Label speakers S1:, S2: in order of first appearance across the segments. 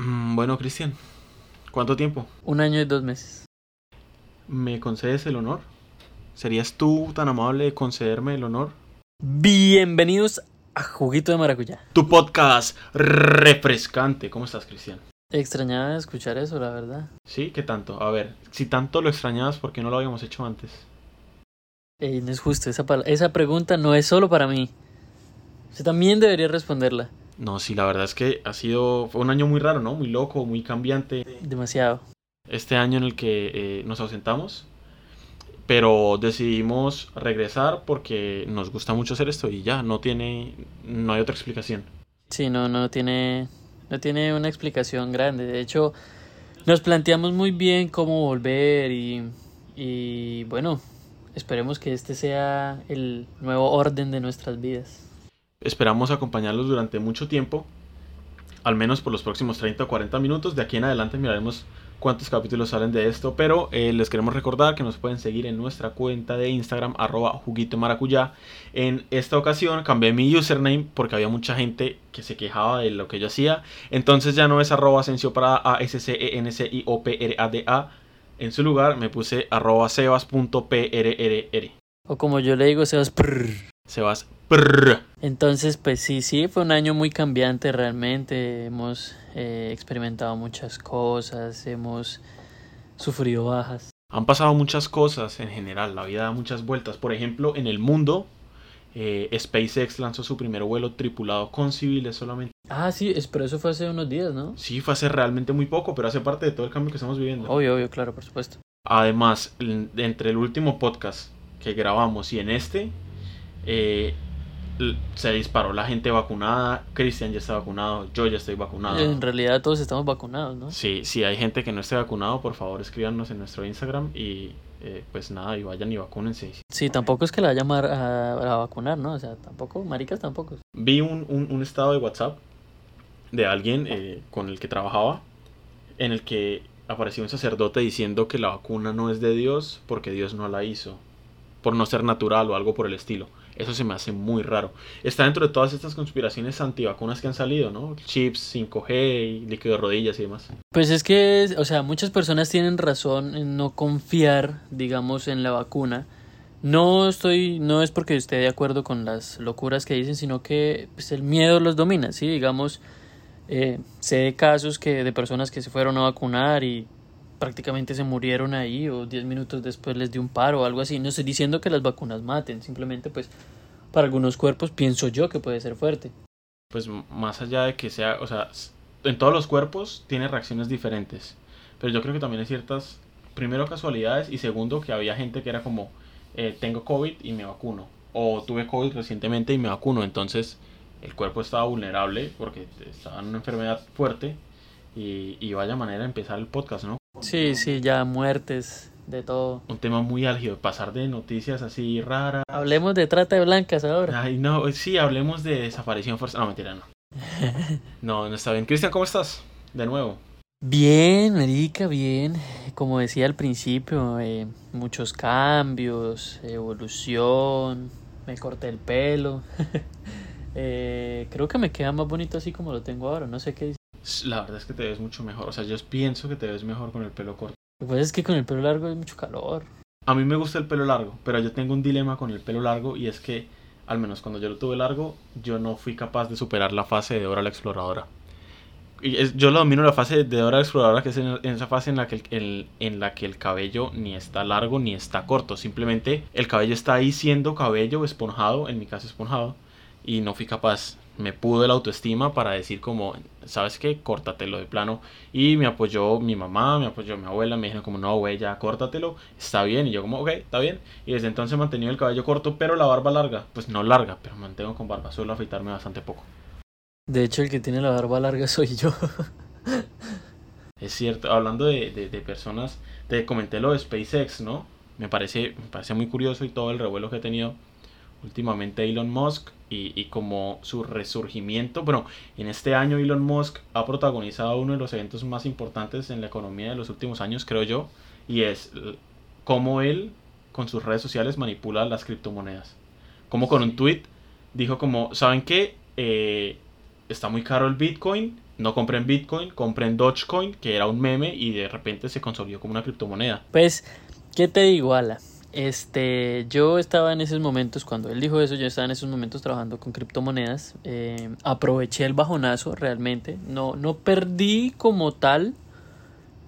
S1: Mm, Bueno, Cristian, ¿cuánto tiempo?
S2: Un año y dos meses.
S1: ¿Me concedes el honor? ¿Serías tú tan amable de concederme el honor?
S2: Bienvenidos a Juguito de Maracuyá.
S1: Tu podcast refrescante. ¿Cómo estás, Cristian?
S2: Extrañaba escuchar eso, la verdad.
S1: ¿Sí? ¿Qué tanto? A ver, si tanto lo extrañabas, ¿por qué no lo habíamos hecho antes?
S2: Ey, no es justo, esa pregunta no es solo para mí. Usted también debería responderla.
S1: No, sí, la verdad es que ha sido fue un año muy raro, ¿no? Muy loco, muy cambiante.
S2: Demasiado.
S1: Este año en el que eh, nos ausentamos, pero decidimos regresar porque nos gusta mucho hacer esto y ya, no tiene, no hay otra explicación.
S2: Sí, no, no tiene, no tiene una explicación grande. De hecho, nos planteamos muy bien cómo volver y, y bueno, esperemos que este sea el nuevo orden de nuestras vidas.
S1: Esperamos acompañarlos durante mucho tiempo, al menos por los próximos 30 o 40 minutos. De aquí en adelante miraremos cuántos capítulos salen de esto, pero eh, les queremos recordar que nos pueden seguir en nuestra cuenta de Instagram, arroba maracuyá. En esta ocasión cambié mi username porque había mucha gente que se quejaba de lo que yo hacía. Entonces ya no es arroba Asensio para A S C E N C I O P R A D A. En su lugar me puse arroba.
S2: O como yo le digo, Sebas. prrr.
S1: Sebas. prrr.
S2: Entonces, pues sí, sí, fue un año muy cambiante realmente. Hemos eh, experimentado muchas cosas, hemos sufrido bajas.
S1: Han pasado muchas cosas en general, la vida da muchas vueltas. Por ejemplo, en el mundo, eh, SpaceX lanzó su primer vuelo tripulado con civiles solamente.
S2: Ah, sí, pero eso fue hace unos días, ¿no?
S1: Sí, fue hace realmente muy poco, pero hace parte de todo el cambio que estamos viviendo.
S2: Obvio, obvio, claro, por supuesto.
S1: Además, en- entre el último podcast que grabamos y en este, eh, se disparó la gente vacunada. Cristian ya está vacunado, yo ya estoy vacunado.
S2: En realidad todos estamos vacunados, ¿no?
S1: Sí, si hay gente que no esté vacunado, por favor escríbanos en nuestro Instagram y eh, pues nada, y vayan y vacúnense.
S2: Sí, tampoco es que la vaya a, a- a vacunar, ¿no? O sea, tampoco, maricas tampoco.
S1: Vi un, un- un estado de WhatsApp de alguien eh, con el que trabajaba en el que apareció un sacerdote diciendo que la vacuna no es de Dios porque Dios no la hizo, por no ser natural o algo por el estilo. Eso se me hace muy raro. Está dentro de todas estas conspiraciones antivacunas que han salido, ¿no? Chips, 5G, y líquido de rodillas y demás.
S2: Pues es que, o sea, muchas personas tienen razón en no confiar, digamos, en la vacuna. No estoy, no es porque esté de acuerdo con las locuras que dicen, sino que pues, el miedo los domina, ¿sí? Digamos, eh, sé de casos que de personas que se fueron a vacunar y prácticamente se murieron ahí o 10 minutos después les dio un paro o algo así. No estoy diciendo que las vacunas maten, simplemente pues para algunos cuerpos pienso yo que puede ser fuerte.
S1: pues más allá de que sea, o sea, en todos los cuerpos tiene reacciones diferentes. Pero yo creo que también hay ciertas, primero casualidades y segundo que había gente que era como, eh, tengo COVID y me vacuno. O tuve COVID recientemente y me vacuno. Entonces el cuerpo estaba vulnerable porque estaba en una enfermedad fuerte. Y, y vaya manera de empezar el podcast, ¿no?
S2: Sí, sí, ya muertes, de todo.
S1: Un tema muy álgido, pasar de noticias así raras.
S2: Hablemos de trata de blancas ahora.
S1: Ay, no, sí, hablemos de desaparición forzada. No, mentira, no. No, no está bien. Cristian, ¿cómo estás? De nuevo.
S2: Bien, marica, bien. Como decía al principio, eh, muchos cambios, evolución, me corté el pelo. Eh, creo que me queda más bonito así como lo tengo ahora, no sé qué dice.
S1: La verdad es que te ves mucho mejor. O sea, yo pienso que te ves mejor con el pelo corto.
S2: Pasa es que con el pelo largo hay mucho calor.
S1: A mí me gusta el pelo largo, pero yo tengo un dilema con el pelo largo y es que, al menos cuando yo lo tuve largo, yo no fui capaz de superar la fase de Dora la Exploradora. Y es- yo lo domino la fase de Dora la Exploradora, que es en, en esa fase en la, que el, el- en la que el cabello ni está largo ni está corto. Simplemente el cabello está ahí siendo cabello esponjado, en mi caso esponjado, y no fui capaz. Me pudo la autoestima para decir como, ¿sabes qué? Córtatelo de plano. Y me apoyó mi mamá, me apoyó mi abuela, me dijeron como, no, güey, ya córtatelo, está bien. Y yo como, ok, está bien. Y desde entonces he mantenido el cabello corto, pero la barba larga. Pues no larga, pero mantengo con barba, suelo afeitarme bastante poco.
S2: De hecho, el que tiene la barba larga soy yo.
S1: Es cierto, hablando de, de- de personas, te comenté lo de SpaceX, ¿no? Me parece, me parece muy curioso y todo el revuelo que ha tenido últimamente Elon Musk y, y como su resurgimiento. Bueno, en este año Elon Musk ha protagonizado uno de los eventos más importantes en la economía de los últimos años, creo yo, y es cómo él con sus redes sociales manipula las criptomonedas. Como con un tweet dijo como, ¿saben qué? Eh, está muy caro el Bitcoin, no compren Bitcoin, compren Dogecoin, que era un meme y de repente se consolidó como una criptomoneda.
S2: Pues, ¿qué te digo, Ala? Este, yo estaba en esos momentos, cuando él dijo eso, yo estaba en esos momentos trabajando con criptomonedas. Eh, aproveché el bajonazo realmente. No, no perdí como tal,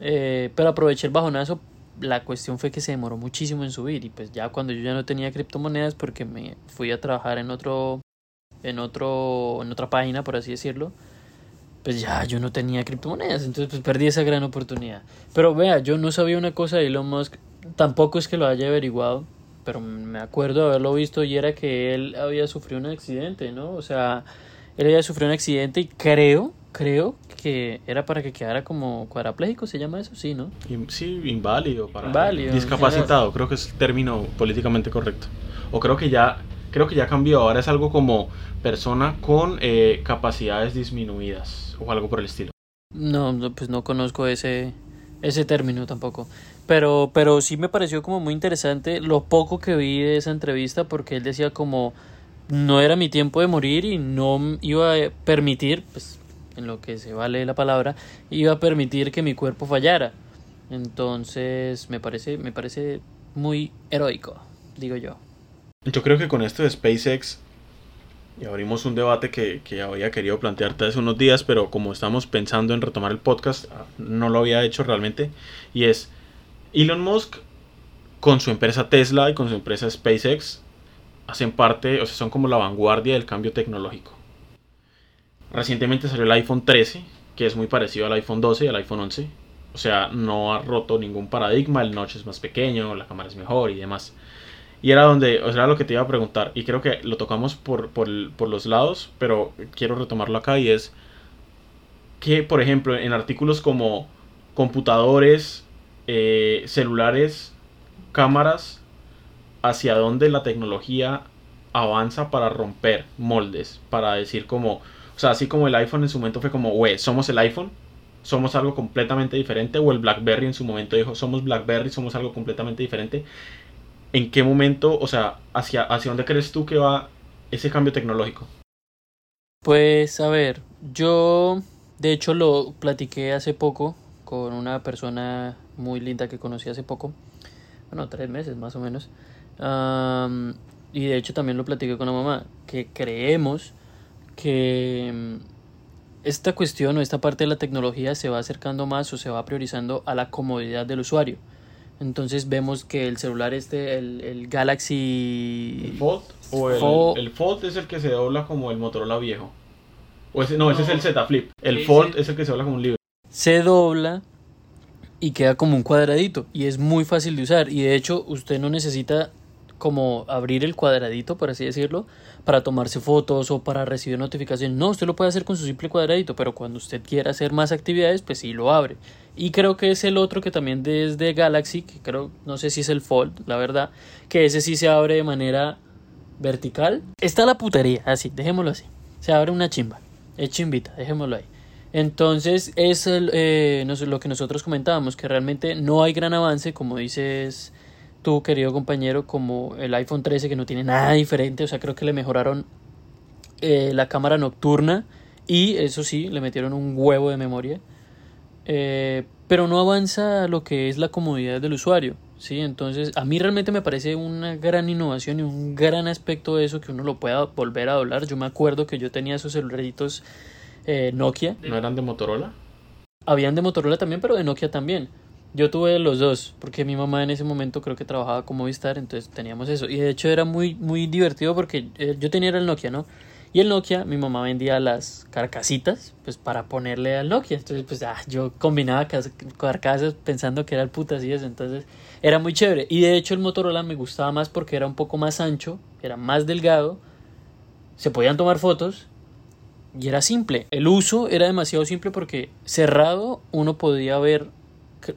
S2: eh, pero aproveché el bajonazo. La cuestión fue que se demoró muchísimo en subir y pues ya cuando yo ya no tenía criptomonedas porque me fui a trabajar en otro, en otro, en otra página, por así decirlo, pues ya yo no tenía criptomonedas, entonces pues perdí esa gran oportunidad. Pero vea, yo no sabía una cosa de Elon Musk tampoco es que lo haya averiguado, pero me acuerdo de haberlo visto y era que él había sufrido un accidente, ¿no? O sea, él había sufrido un accidente y creo, creo que era para que quedara como cuadrapléjico, ¿se llama eso? Sí, ¿no?
S1: Sí, inválido, para
S2: Inválido,
S1: discapacitado, creo que es el término políticamente correcto. O creo que ya creo que ya cambió, ahora es algo como persona con eh, capacidades disminuidas o algo por el estilo.
S2: No, pues no conozco ese ese término tampoco. Pero, pero sí me pareció como muy interesante lo poco que vi de esa entrevista porque él decía como no era mi tiempo de morir y no iba a permitir, pues en lo que se vale la palabra, iba a permitir que mi cuerpo fallara. Entonces me parece, me parece muy heroico, digo yo.
S1: Yo creo que con esto de SpaceX y abrimos un debate que, que, había querido plantearte hace unos días, pero como estamos pensando en retomar el podcast, no lo había hecho realmente. Y es Elon Musk con su empresa Tesla y con su empresa SpaceX hacen parte, o sea, son como la vanguardia del cambio tecnológico. Recientemente salió el iPhone 13, que es muy parecido al iPhone 12 y al iPhone 11. O sea, no ha roto ningún paradigma, el notch es más pequeño, la cámara es mejor y demás. Y era donde, o sea, era lo que te iba a preguntar. Y creo que lo tocamos por, por, los lados, pero quiero retomarlo acá y es que, por ejemplo, en artículos como computadores, eh, celulares, cámaras, hacia dónde la tecnología avanza para romper moldes, para decir como, o sea, así como el iPhone en su momento fue como, güey, somos el iPhone, somos algo completamente diferente, o el BlackBerry en su momento dijo, somos BlackBerry, somos algo completamente diferente. ¿En qué momento, o sea, hacia, hacia dónde crees tú que va ese cambio tecnológico?
S2: Pues a ver, yo de hecho lo platiqué hace poco con una persona muy linda que conocí hace poco, bueno, tres meses más o menos, y de hecho también lo platiqué con la mamá, que creemos que mm, esta cuestión o esta parte de la tecnología se va acercando más o se va priorizando a la comodidad del usuario. Entonces vemos que el celular este, el, Galaxy...
S1: ¿El Fold? ¿O el, Fold es el que se dobla como el Motorola viejo? O ese, no, ese es el Z Flip. El Fold es el que se dobla como un libro.
S2: Se dobla y queda como un cuadradito y es muy fácil de usar y de hecho usted no necesita como abrir el cuadradito, por así decirlo, para tomarse fotos o para recibir notificaciones. No, usted lo puede hacer con su simple cuadradito, pero cuando usted quiera hacer más actividades, pues sí lo abre. Y creo que es el otro que también desde Galaxy, que creo, no sé si es el Fold, la verdad, que ese sí se abre de manera vertical. Está la putería, así, dejémoslo así. Se abre una chimba, es chimbita, dejémoslo ahí. Entonces es el, eh, lo que nosotros comentábamos, que realmente no hay gran avance, como dices tú, querido compañero, como el iPhone 13 que no tiene nada diferente, o sea, creo que le mejoraron eh, la cámara nocturna y eso sí, le metieron un huevo de memoria, eh, pero no avanza lo que es la comodidad del usuario, ¿sí? Entonces, a mí realmente me parece una gran innovación y un gran aspecto de eso que uno lo pueda volver a doblar. Yo me acuerdo que yo tenía esos celularitos eh, Nokia.
S1: ¿No eran de Motorola?
S2: Habían de Motorola también, pero de Nokia también. Yo tuve los dos, porque mi mamá en ese momento creo que trabajaba como Vistar, entonces teníamos eso. Y de hecho era muy, muy divertido porque eh, yo tenía el Nokia, ¿no? Y el Nokia, mi mamá vendía las carcasitas, pues para ponerle al Nokia. Entonces, pues ah, yo combinaba carcasas pensando que era el putas y eso. Entonces, era muy chévere. Y de hecho, el Motorola me gustaba más porque era un poco más ancho, era más delgado, se podían tomar fotos y era simple. El uso era demasiado simple porque cerrado uno podía ver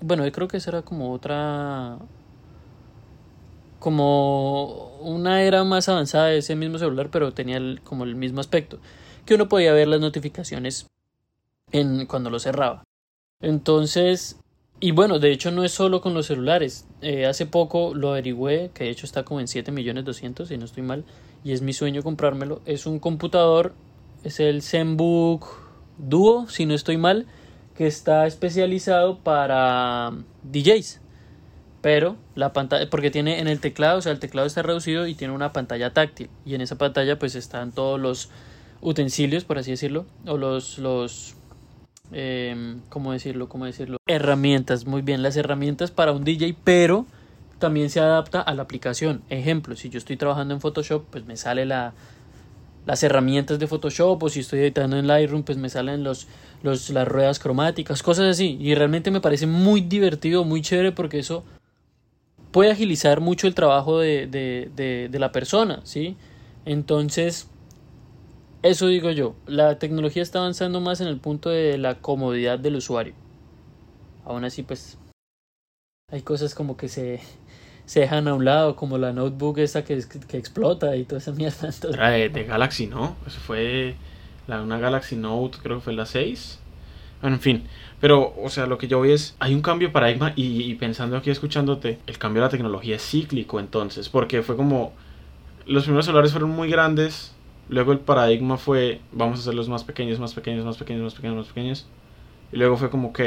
S2: bueno, yo creo que esa era como otra como una era más avanzada de ese mismo celular, pero tenía como el mismo aspecto, que uno podía ver las notificaciones en cuando lo cerraba. Entonces, y bueno, de hecho no es solo con los celulares. Eh, hace poco lo averigüé, que de hecho está como en 7 millones 200, si no estoy mal, y es mi sueño comprármelo. Es un computador, es el ZenBook Duo, si no estoy mal, que está especializado para DJs. Pero la pantalla, porque tiene en el teclado, o sea, el teclado está reducido y tiene una pantalla táctil. Y en esa pantalla pues están todos los utensilios, por así decirlo, o los, los eh, ¿cómo decirlo? ¿Cómo decirlo? Herramientas, muy bien, las herramientas para un DJ, pero también se adapta a la aplicación. Ejemplo, si yo estoy trabajando en Photoshop, pues me sale la, las herramientas de Photoshop o si estoy editando en Lightroom, pues me salen los, los, las ruedas cromáticas, cosas así. Y realmente me parece muy divertido, muy chévere porque eso puede agilizar mucho el trabajo de, de, de, de la persona, ¿sí? Entonces, eso digo yo, la tecnología está avanzando más en el punto de la comodidad del usuario. Aún así, pues hay cosas como que se, se dejan a un lado, como la notebook esa que, que explota y toda esa mierda. Entonces...
S1: Era de, Galaxy, ¿no? Eso fue una Galaxy Note, creo que fue la 6. Bueno, en fin, pero, o sea, lo que yo voy es, hay un cambio de paradigma y, y pensando aquí, escuchándote, el cambio de la tecnología es cíclico entonces, porque fue como, los primeros celulares fueron muy grandes, Luego el paradigma fue, vamos a hacerlos más pequeños, más pequeños, más pequeños, más pequeños, más pequeños. Y luego fue como, ok,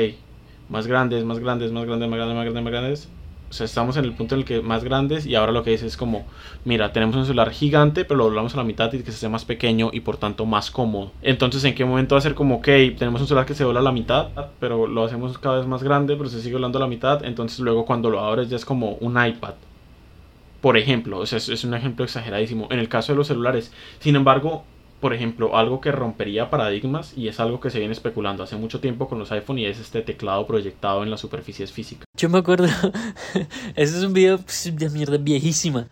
S1: más grandes, más grandes, más grandes, más grandes, más grandes, más grandes. O sea, estamos en el punto en el que más grandes y ahora lo que dice es como, mira, tenemos un celular gigante, pero lo doblamos a la mitad y que se hace más pequeño y por tanto más cómodo. Entonces, ¿en qué momento va a ser como, ok, tenemos un celular que se dobla a la mitad, pero lo hacemos cada vez más grande, pero se sigue doblando a la mitad? Entonces luego cuando lo abres ya es como un iPad por ejemplo, o sea, es, un ejemplo exageradísimo. En el caso de los celulares, sin embargo, por ejemplo, algo que rompería paradigmas y es algo que se viene especulando hace mucho tiempo con los iPhone y es este teclado proyectado en las superficies físicas.
S2: Yo me acuerdo, ese es un video de mierda viejísima.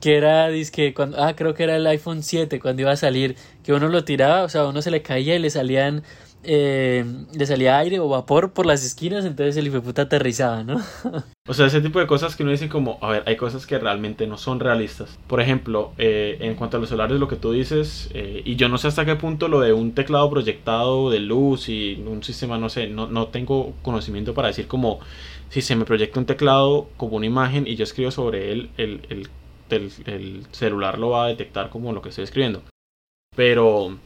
S2: Que era, que cuando, ah, creo que era el iPhone 7 cuando iba a salir, que uno lo tiraba, o sea, uno se le caía y le salían eh, le salía aire o vapor por las esquinas, entonces el puta aterrizaba, ¿no?
S1: o sea, ese tipo de cosas que uno dice como, a ver, hay cosas que realmente no son realistas. Por ejemplo, eh, en cuanto a los solares, lo que tú dices, eh, y yo no sé hasta qué punto lo de un teclado proyectado de luz y un sistema, no sé, no, no tengo conocimiento para decir como, si se me proyecta un teclado como una imagen y yo escribo sobre él, el, el, el, el celular lo va a detectar como lo que estoy escribiendo. Pero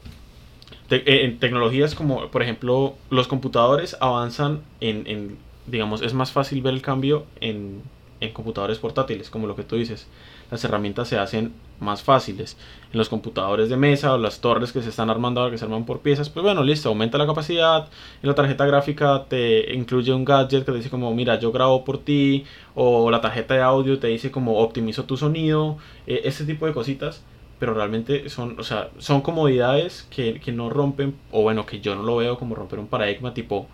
S1: te en tecnologías como, por ejemplo, los computadores avanzan en, en, digamos, es más fácil ver el cambio en, en computadores portátiles, como lo que tú dices. Las herramientas se hacen más fáciles. En los computadores de mesa o las torres que se están armando ahora, que se arman por piezas, pues bueno, listo, aumenta la capacidad. En la tarjeta gráfica te incluye un gadget que te dice como, mira, yo grabo por ti. O la tarjeta de audio te dice como, optimizo tu sonido. Eh, ese tipo de cositas pero realmente son, o sea, son comodidades que, que, no rompen, o bueno, que yo no lo veo como romper un paradigma tipo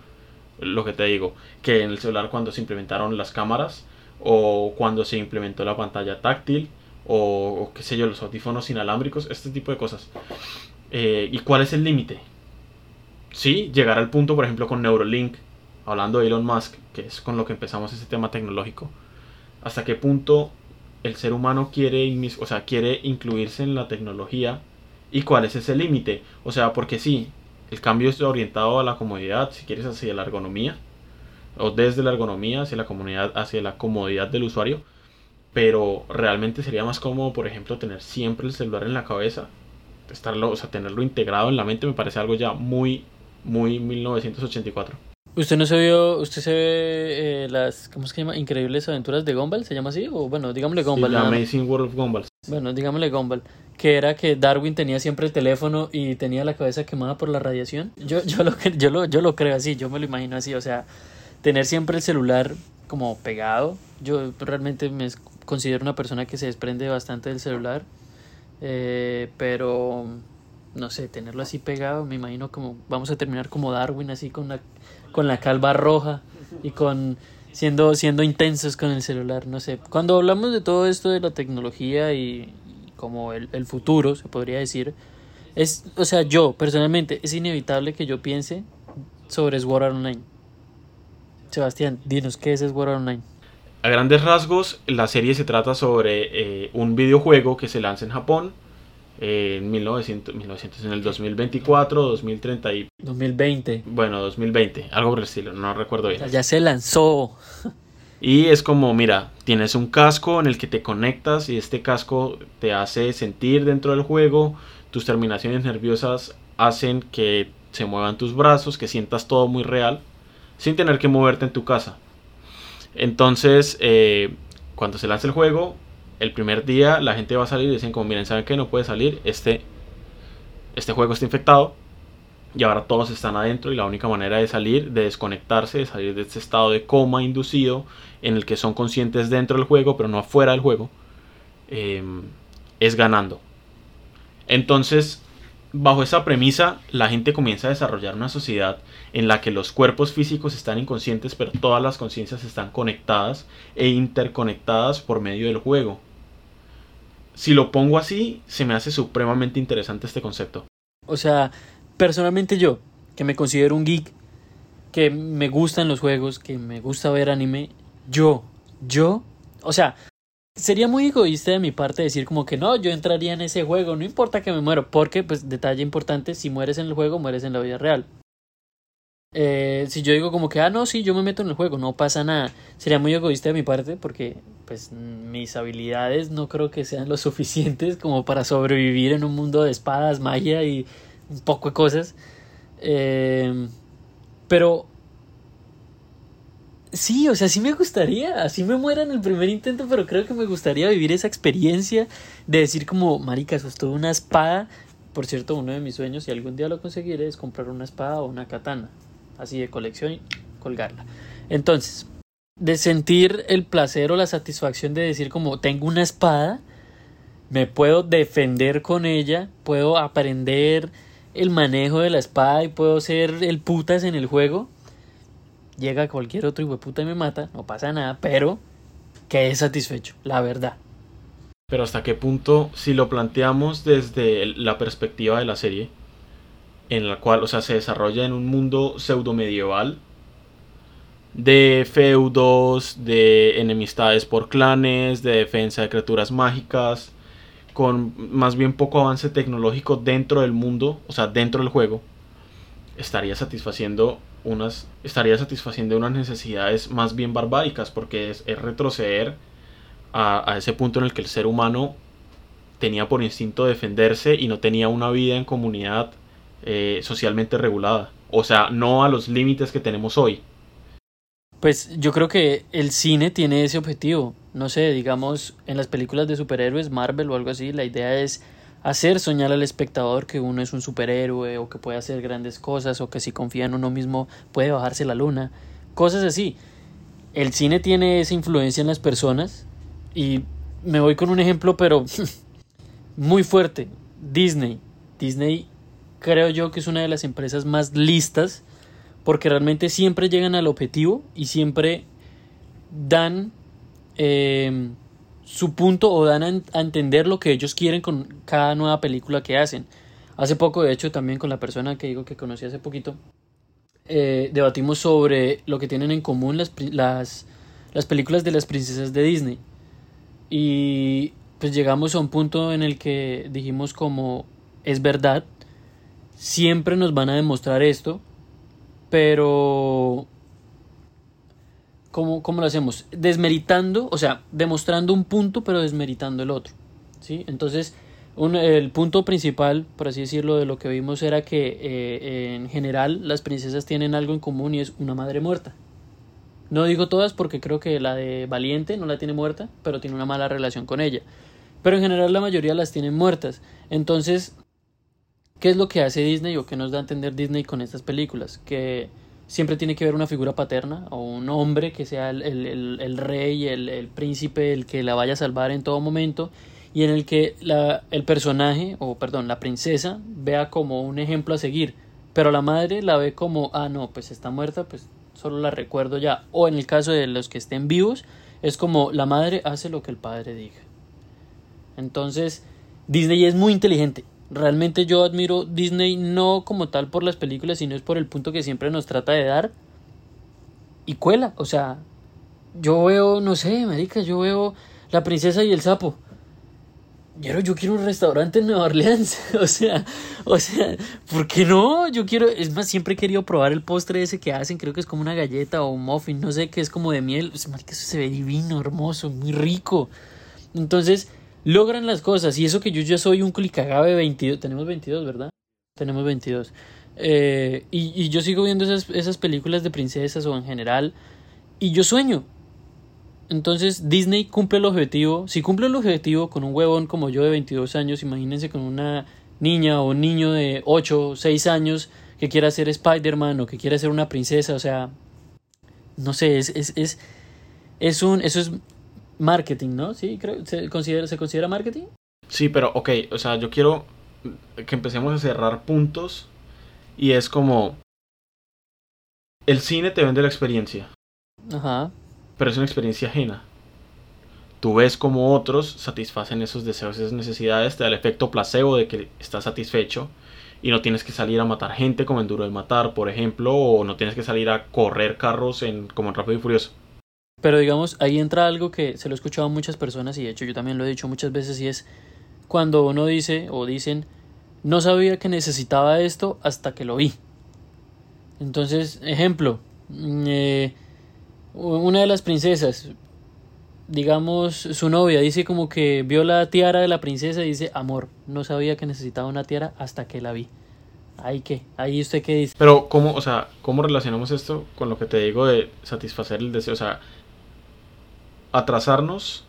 S1: lo que te digo, que en el celular cuando se implementaron las cámaras, o cuando se implementó la pantalla táctil, o, o qué sé yo, los audífonos inalámbricos, este tipo de cosas. Eh, ¿Y cuál es el límite? Sí, llegar al punto, por ejemplo, con Neurolink, hablando de Elon Musk, que es con lo que empezamos este tema tecnológico. ¿Hasta qué punto el ser humano quiere, o sea, quiere incluirse en la tecnología y cuál es ese límite. O sea, porque sí, el cambio es orientado a la comodidad, si quieres hacia la ergonomía, o desde la ergonomía hacia la comunidad, hacia la comodidad del usuario, pero realmente sería más cómodo, por ejemplo, tener siempre el celular en la cabeza, estarlo, o sea, tenerlo integrado en la mente me parece algo ya muy, muy 1984.
S2: ¿Usted no se vio, usted se ve eh, las, ¿cómo se llama? Increíbles aventuras de Gumball, ¿se llama así? O bueno, digámosle Gumball.
S1: Sí, Amazing World of Gumball.
S2: Bueno, digámosle Gumball. Que era que Darwin tenía siempre el teléfono y tenía la cabeza quemada por la radiación. Yo, yo, lo, yo, lo, yo lo creo así, yo me lo imagino así. O sea, tener siempre el celular como pegado. Yo realmente me considero una persona que se desprende bastante del celular. Eh, pero no sé, tenerlo así pegado, me imagino como vamos a terminar como Darwin, así con la, con la calva roja y con siendo, siendo intensos con el celular, no sé. Cuando hablamos de todo esto de la tecnología y, como el, el, futuro, se podría decir, es, o sea, yo personalmente, es inevitable que yo piense sobre Sword Art Online. Sebastián, dinos, ¿qué es Sword Art Online?
S1: A grandes rasgos, la serie se trata sobre eh, un videojuego que se lanza en Japón en 1900, 1900, en el 2024, 2030 y...
S2: 2020.
S1: Bueno, 2020, algo por el estilo, no recuerdo bien.
S2: Ya se lanzó.
S1: Y es como, mira, tienes un casco en el que te conectas y este casco te hace sentir dentro del juego, tus terminaciones nerviosas hacen que se muevan tus brazos, que sientas todo muy real, sin tener que moverte en tu casa. Entonces, eh, cuando se lance el juego, el primer día la gente va a salir y dicen como, miren, ¿saben que No puede salir, este, este juego está infectado, y ahora todos están adentro y la única manera de salir, de desconectarse, de salir de este estado de coma inducido en el que son conscientes dentro del juego pero no afuera del juego, em, es ganando. Entonces, bajo esa premisa, la gente comienza a desarrollar una sociedad en la que los cuerpos físicos están inconscientes pero todas las conciencias están conectadas e interconectadas por medio del juego. Si lo pongo así, se me hace supremamente interesante este concepto.
S2: O sea, personalmente yo, que me considero un geek, que me gustan los juegos, que me gusta ver anime, yo, yo, o sea, sería muy egoísta de mi parte decir como que no, yo entraría en ese juego, no importa que me muero, porque, pues, detalle importante, si mueres en el juego, mueres en la vida real. Eh, si yo digo como que, ah, no, sí, yo me meto en el juego, no pasa nada, sería muy egoísta de mi parte porque, pues, mis habilidades no creo que sean lo suficientes como para sobrevivir en un mundo de espadas, magia y un poco de cosas. Eh, pero sí, o sea, sí me gustaría, así me muera en el primer intento, pero creo que me gustaría vivir esa experiencia de decir como, marica, sostuve una espada. Por cierto, uno de mis sueños, si algún día lo conseguiré, es comprar una espada o una katana, así de colección y colgarla. Entonces, de sentir el placer o la satisfacción de decir como, tengo una espada, me puedo defender con ella, puedo aprender el manejo de la espada y puedo ser el putas en el juego, llega cualquier otro hijo de puta y me mata, no pasa nada, pero quedé satisfecho, la verdad.
S1: Pero hasta qué punto, si lo planteamos desde la perspectiva de la serie, en la cual, o sea, se desarrolla en un mundo pseudo medieval, de feudos, de enemistades por clanes, de defensa de criaturas mágicas, con más bien poco avance tecnológico dentro del mundo, o sea, dentro del juego, estaría satisfaciendo unas estaría satisfaciendo unas necesidades más bien barbáricas porque es, retroceder a, ese punto en el que el ser humano tenía por instinto defenderse y no tenía una vida en comunidad eh, socialmente regulada o sea no a los límites que tenemos hoy
S2: pues yo creo que el cine tiene ese objetivo. No sé, digamos, en las películas de superhéroes, Marvel o algo así, la idea es hacer soñar al espectador que uno es un superhéroe o que puede hacer grandes cosas o que si confía en uno mismo puede bajarse la luna. Cosas así. El cine tiene esa influencia en las personas y me voy con un ejemplo pero muy fuerte. Disney. Disney creo yo que es una de las empresas más listas porque realmente siempre llegan al objetivo y siempre dan eh, su punto o dan a, entender lo que ellos quieren con cada nueva película que hacen. Hace poco, de hecho, también con la persona que digo que conocí hace poquito, eh, debatimos sobre lo que tienen en común las, las, las películas de las princesas de Disney. Y pues llegamos a un punto en el que dijimos como es verdad, siempre nos van a demostrar esto, pero ¿cómo, ¿cómo, lo hacemos? Desmeritando, o sea, demostrando un punto, pero desmeritando el otro. ¿sí? Entonces, el punto principal, por así decirlo, de lo que vimos era que eh, en general las princesas tienen algo en común y es una madre muerta. No digo todas porque creo que la de Valiente no la tiene muerta, pero tiene una mala relación con ella. Pero en general la mayoría las tienen muertas. Entonces, ¿Qué es lo que hace Disney o qué nos da a entender Disney con estas películas? Que siempre tiene que haber una figura paterna o un hombre que sea el, el, el rey, el, príncipe, el que la vaya a salvar en todo momento y en el que la, el personaje, o perdón, la princesa vea como un ejemplo a seguir, pero la madre la ve como, ah, no, pues está muerta, pues solo la recuerdo ya. O en el caso de los que estén vivos, es como la madre hace lo que el padre diga. Entonces, Disney es muy inteligente Realmente yo admiro Disney no como tal por las películas, sino es por el punto que siempre nos trata de dar. Y cuela, o sea, yo veo, no sé, marica, yo veo La princesa y el sapo. Yo quiero un restaurante en Nueva Orleans. o sea, o sea, ¿por qué no? Yo quiero, es más, siempre he querido probar el postre ese que hacen, creo que es como una galleta o un muffin, no sé, que es como de miel. O sea, marica, eso se ve divino, hermoso, muy rico. Entonces, logran las cosas. Y eso que yo ya soy un de 22. Tenemos 22, ¿verdad? Tenemos 22. Eh, y, y, yo sigo viendo esas, esas películas de princesas o en general y yo sueño. Entonces Disney cumple el objetivo. Si cumple el objetivo con un huevón como yo de 22 años, imagínense con una niña o niño de 8 o 6 años que quiera ser Spider-Man o que quiera ser una princesa. O sea, no sé, es, es, es, es un, eso es marketing, ¿no? Sí, creo, ¿se considera, ¿se considera marketing?
S1: Sí, pero ok, o sea, yo quiero que empecemos a cerrar puntos y es como el cine te vende la experiencia. Ajá. Pero es una experiencia ajena. Tú ves como otros satisfacen esos deseos, esas necesidades, te da el efecto placebo de que estás satisfecho y no tienes que salir a matar gente como en Duro de Matar, por ejemplo, o no tienes que salir a correr carros en, como en Rápido y Furioso.
S2: Pero digamos, ahí entra algo que se lo he escuchado a muchas personas y de hecho yo también lo he dicho muchas veces y es cuando uno dice o dicen, no sabía que necesitaba esto hasta que lo vi. Entonces, ejemplo, mm, eh, una de las princesas, digamos, su novia dice como que vio la tiara de la princesa y dice, amor, no sabía que necesitaba una tiara hasta que la vi. Ahí qué, ahí usted qué dice.
S1: Pero cómo, o sea, cómo relacionamos esto con lo que te digo de satisfacer el deseo, o sea, atrasarnos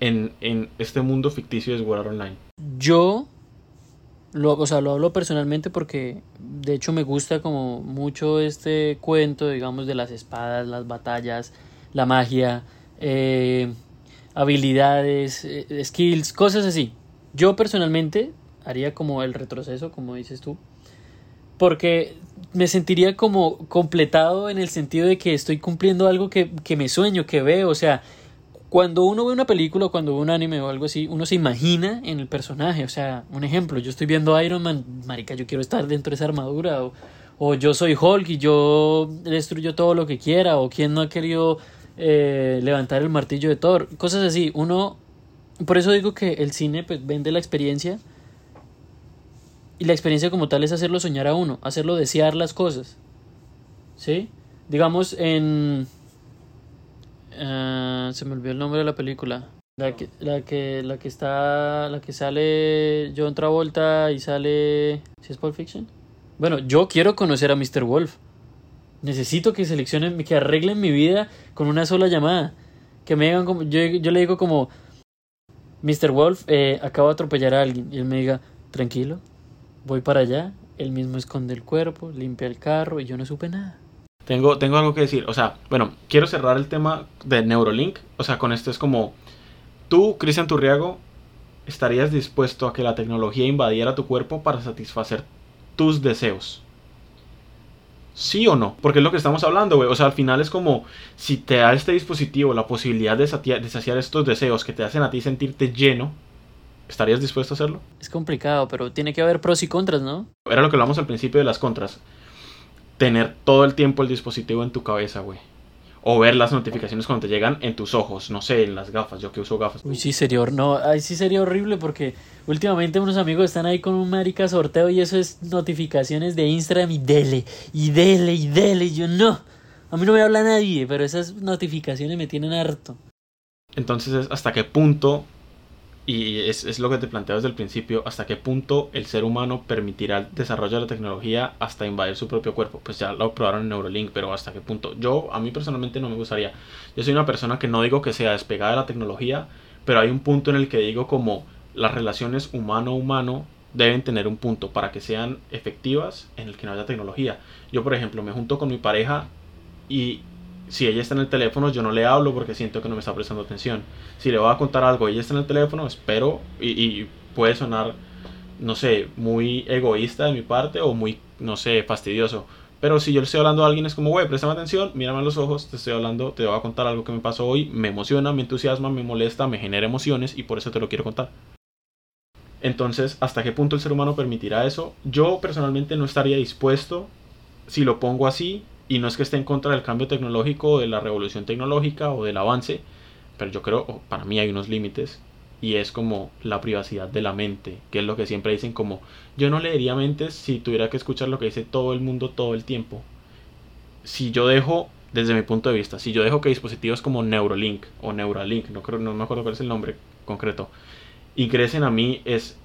S1: en, en este mundo ficticio de jugar online.
S2: Yo lo, o sea, lo hablo personalmente porque de hecho me gusta como mucho este cuento, digamos, de las espadas, las batallas, la magia, eh, habilidades, eh, skills, cosas así. Yo personalmente haría como el retroceso, como dices tú, porque me sentiría como completado en el sentido de que estoy cumpliendo algo que, que me sueño, que veo, o sea, cuando uno ve una película, cuando ve un anime o algo así, uno se imagina en el personaje. O sea, un ejemplo, yo estoy viendo Iron Man, marica, yo quiero estar dentro de esa armadura. O, o yo soy Hulk y yo destruyo todo lo que quiera. O quien no ha querido eh, levantar el martillo de Thor. Cosas así. Uno, por eso digo que el cine pues, vende la experiencia. Y la experiencia como tal es hacerlo soñar a uno, hacerlo desear las cosas. ¿Sí? Digamos, en Uh, se me olvidó el nombre de la película. La que, la que, la que está, la que sale John Travolta y sale, ¿si es Pulp Fiction? Bueno, yo quiero conocer a Mr. Wolf. Necesito que seleccionen, que arreglen mi vida con una sola llamada. Que me digan como, yo, yo le digo como, Mr. Wolf, eh, acabo de atropellar a alguien. Y él me diga, tranquilo, voy para allá. Él mismo esconde el cuerpo, limpia el carro y yo no supe nada.
S1: Tengo, tengo algo que decir. O sea, bueno, quiero cerrar el tema de Neurolink. O sea, con esto es como, tú, Cristian Turriago, estarías dispuesto a que la tecnología invadiera tu cuerpo para satisfacer tus deseos. ¿Sí o no? Porque es lo que estamos hablando, güey. O sea, al final es como si te da este dispositivo la posibilidad de, de saciar estos deseos que te hacen a ti sentirte lleno, ¿estarías dispuesto a hacerlo?
S2: Es complicado, pero tiene que haber pros y contras, ¿no?
S1: Era lo que hablamos al principio de las contras tener todo el tiempo el dispositivo en tu cabeza, güey. O ver las notificaciones cuando te llegan en tus ojos, no sé, en las gafas, yo que uso gafas.
S2: Uy, sí sería, no, ahí sí sería horrible porque últimamente unos amigos están ahí con un marica sorteo y eso es notificaciones de Instagram y dele, y dele, y dele, y yo no. A mí no me habla nadie, pero esas notificaciones me tienen harto.
S1: Entonces, ¿hasta qué punto y es, es, lo que te planteo desde el principio, hasta qué punto el ser humano permitirá el desarrollo de la tecnología hasta invadir su propio cuerpo. Pues ya lo probaron en Neurolink, pero hasta qué punto. Yo, a mí personalmente no me gustaría. Yo soy una persona que no digo que sea despegada de la tecnología, pero hay un punto en el que digo como las relaciones humano-humano deben tener un punto para que sean efectivas en el que no haya tecnología. Yo, por ejemplo, me junto con mi pareja y si ella está en el teléfono, yo no le hablo porque siento que no me está prestando atención. Si le voy a contar algo ella está en el teléfono, espero y, puede sonar, no sé, muy egoísta de mi parte o muy, no sé, fastidioso. Pero si yo le estoy hablando a alguien es como, güey, préstame atención, mírame a los ojos, te estoy hablando, te voy a contar algo que me pasó hoy, me emociona, me entusiasma, me molesta, me genera emociones y por eso te lo quiero contar. Entonces, ¿hasta qué punto el ser humano permitirá eso? Yo personalmente no estaría dispuesto, si lo pongo así, y no es que esté en contra del cambio tecnológico, de la revolución tecnológica o del avance, pero yo creo, para mí hay unos límites y es como la privacidad de la mente, que es lo que siempre dicen como yo no leería mentes si tuviera que escuchar lo que dice todo el mundo todo el tiempo. Si yo dejo, desde mi punto de vista, si yo dejo que dispositivos como Neurolink o Neuralink, no, creo, no me acuerdo cuál es el nombre concreto, ingresen a mí, es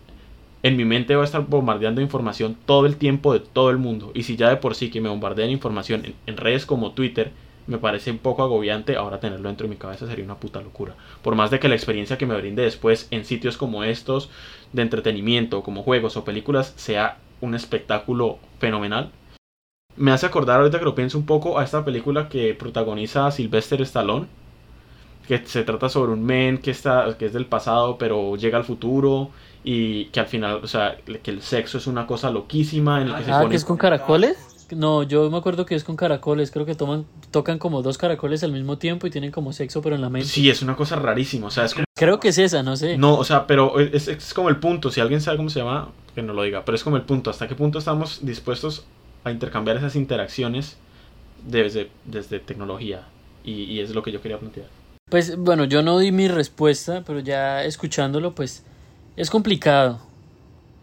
S1: en mi mente va a estar bombardeando información todo el tiempo de todo el mundo. Y si ya de por sí que me bombardean información en, redes como Twitter me parece un poco agobiante, ahora tenerlo dentro de mi cabeza sería una puta locura. Por más de que la experiencia que me brinde después en sitios como estos, de entretenimiento, como juegos o películas, sea un espectáculo fenomenal. Me hace acordar ahorita que lo pienso un poco a esta película que protagoniza Sylvester Stallone, que se trata sobre un men que, está, que es del pasado pero llega al futuro y que al final, o sea, que el sexo es una cosa loquísima en el que se
S2: ah, ¿que es con caracoles? No, yo me acuerdo que es con caracoles, creo que toman, tocan como dos caracoles al mismo tiempo y tienen como sexo pero en la mente.
S1: Sí, es una cosa rarísima, o sea, es
S2: Creo que es esa, no sé.
S1: No, o sea, pero es, es como el punto, si alguien sabe cómo se llama, que no lo diga, pero es como el punto, hasta qué punto estamos dispuestos a intercambiar esas interacciones desde, desde tecnología y, y es lo que yo quería plantear.
S2: Pues bueno, yo no di mi respuesta, pero ya escuchándolo, pues es complicado.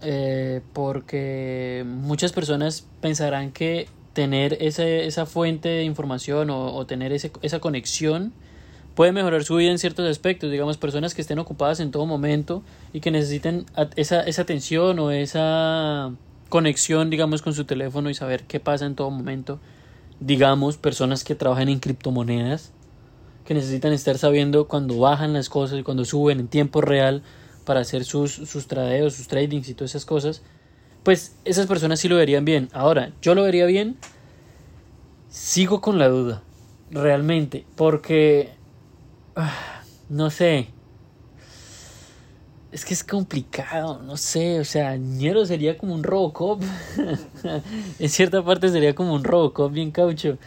S2: Eh, porque muchas personas pensarán que tener esa fuente de información o, tener ese, esa conexión puede mejorar su vida en ciertos aspectos. Digamos, personas que estén ocupadas en todo momento y que necesiten esa, esa atención o esa conexión, digamos, con su teléfono y saber qué pasa en todo momento. Digamos, personas que trabajan en criptomonedas que necesitan estar sabiendo cuando bajan las cosas y cuando suben en tiempo real para hacer sus, sus tradeos, sus tradings y todas esas cosas, pues esas personas sí lo verían bien. Ahora, yo lo vería bien, sigo con la duda, realmente, porque, ah, no sé, es que es complicado, no sé, o sea, Ñero sería como un Robocop, en cierta parte sería como un Robocop bien caucho,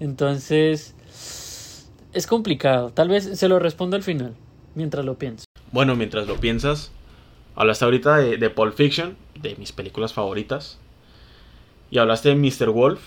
S2: entonces es complicado. Tal vez se lo respondo al final, mientras lo pienso.
S1: Bueno, mientras lo piensas, hablaste ahorita de, de Pulp Fiction, de mis películas favoritas. Y hablaste de Mr. Wolf,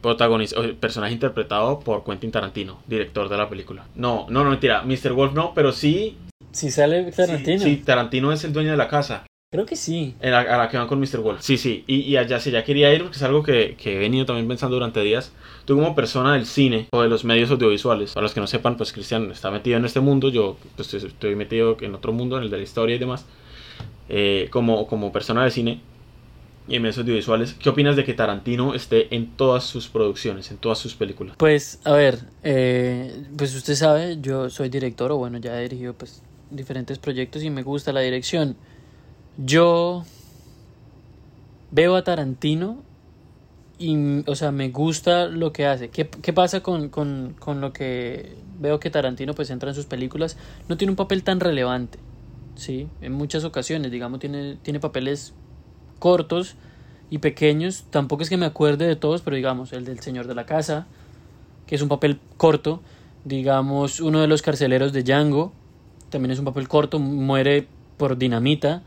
S1: protagonista, personaje interpretado por Quentin Tarantino, director de la película. No, no, no, mentira. Mr. Wolf no, pero sí.
S2: Sí sale Tarantino.
S1: sí, Tarantino es el dueño de la casa.
S2: Creo que sí.
S1: a la que van con Mr. Wolf. Sí, sí. Y, y allá, si ya quería ir, porque es algo que, que, he venido también pensando durante días. Tú como persona del cine o de los medios audiovisuales, para los que no sepan, pues Cristian está metido en este mundo. Yo pues, estoy metido en otro mundo, en el de la historia y demás. Eh, como, como persona del cine y en medios audiovisuales, ¿qué opinas de que Tarantino esté en todas sus producciones, en todas sus películas?
S2: Pues, a ver, eh, pues usted sabe, yo soy director, o bueno, ya he dirigido pues diferentes proyectos y me gusta la dirección. Yo veo a Tarantino y, o sea, me gusta lo que hace. ¿Qué, qué pasa con, con, con, lo que veo que Tarantino pues entra en sus películas? No tiene un papel tan relevante, ¿sí? En muchas ocasiones, digamos, tiene, tiene papeles cortos y pequeños. Tampoco es que me acuerde de todos, pero digamos, el del Señor de la Casa, que es un papel corto. Digamos, uno de los carceleros de Django, también es un papel corto, muere por dinamita.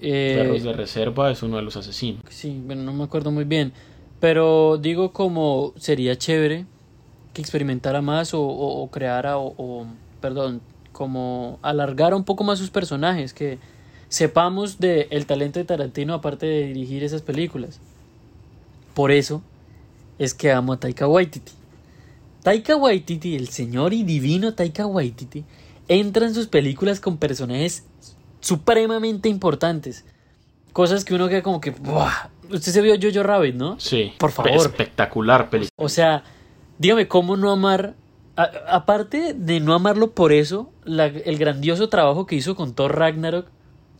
S1: Eh, Perros de Reserva es uno de los asesinos.
S2: Sí, bueno, no me acuerdo muy bien. Pero digo como sería chévere que experimentara más o, o, creara o, perdón, como alargara un poco más sus personajes, que sepamos de el talento de Tarantino aparte de dirigir esas películas. Por eso es que amo a Taika Waititi. Taika Waititi, el señor y divino Taika Waititi, entra en sus películas con personajes supremamente importantes. Cosas que uno queda como que, Usted se vio Jojo Rabbit, ¿no?
S1: Sí. Por favor. Espectacular película.
S2: O sea, dígame cómo no amar. aparte de no amarlo por eso, el grandioso trabajo que hizo con Thor Ragnarok,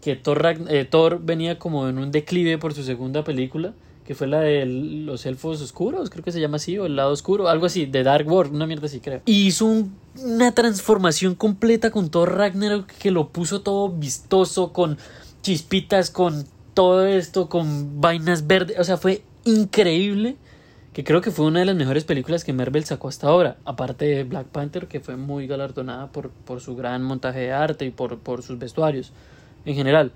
S2: que Thor, eh, Thor venía como en un declive por su segunda película, que fue la de los elfos oscuros, creo que se llama así, o el lado oscuro, algo así, de Dark World, una mierda así creo. Y hizo una transformación completa con Thor Ragnarok que lo puso todo vistoso, con chispitas, con todo esto, con vainas verdes, o sea, fue increíble. Que creo que fue una de las mejores películas que Marvel sacó hasta ahora. Aparte de Black Panther, que fue muy galardonada por, por su gran montaje de arte y por, por sus vestuarios en general.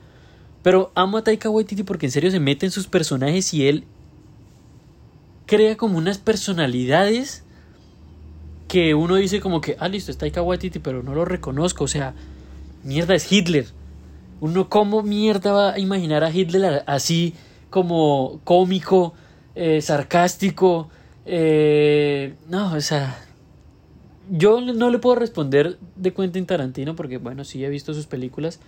S2: Pero amo a Taika Waititi porque en serio se mete en sus personajes y él crea como unas personalidades que uno dice como que, ah, listo, es Taika Waititi, pero no lo reconozco. O sea, mierda, es Hitler. Uno, ¿cómo mierda va a imaginar a Hitler así como cómico, eh, sarcástico? Eh, no, o sea, yo no le puedo responder de Quentin Tarantino porque, bueno, sí he visto sus películas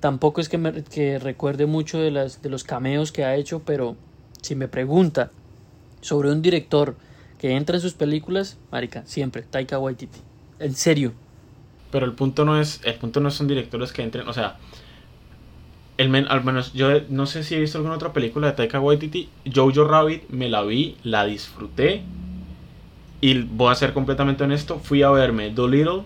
S2: tampoco es que, me, que recuerde mucho de, las, de los cameos que ha hecho, pero si me pregunta sobre un director que entra en sus películas, marica, siempre, Taika Waititi. En serio.
S1: Pero el punto no es, el punto no son directores que entren, o sea, el men, al menos yo no sé si he visto alguna otra película de Taika Waititi, Jojo Rabbit me la vi, la disfruté y voy a ser completamente honesto, fui a verme Dolittle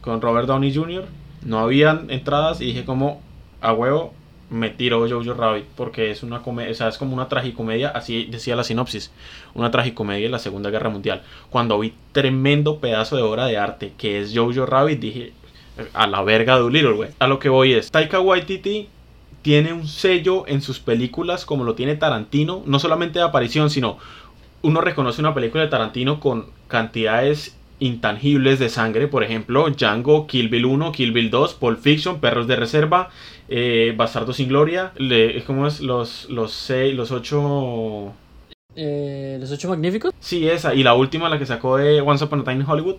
S1: con Robert Downey Jr. No habían entradas y dije como a huevo me tiro Jojo Rabbit porque es una comedia, o sea, es como una tragicomedia, así decía la sinopsis, una tragicomedia de la Segunda Guerra Mundial. Cuando vi tremendo pedazo de obra de arte que es Jojo Rabbit, dije a la verga de Little, güey. A lo que voy es, Taika Waititi tiene un sello en sus películas como lo tiene Tarantino, no solamente de aparición, sino uno reconoce una película de Tarantino con cantidades intangibles de sangre, por ejemplo, Django, Kill Bill 1, Kill Bill 2, Pulp Fiction, Perros de Reserva, eh, Bastardo sin Gloria, le, ¿cómo es? Los, los seis, los ocho...
S2: Eh, ¿Los ocho magníficos?
S1: Sí, esa, y la última, la que sacó de Once Upon a Time in Hollywood,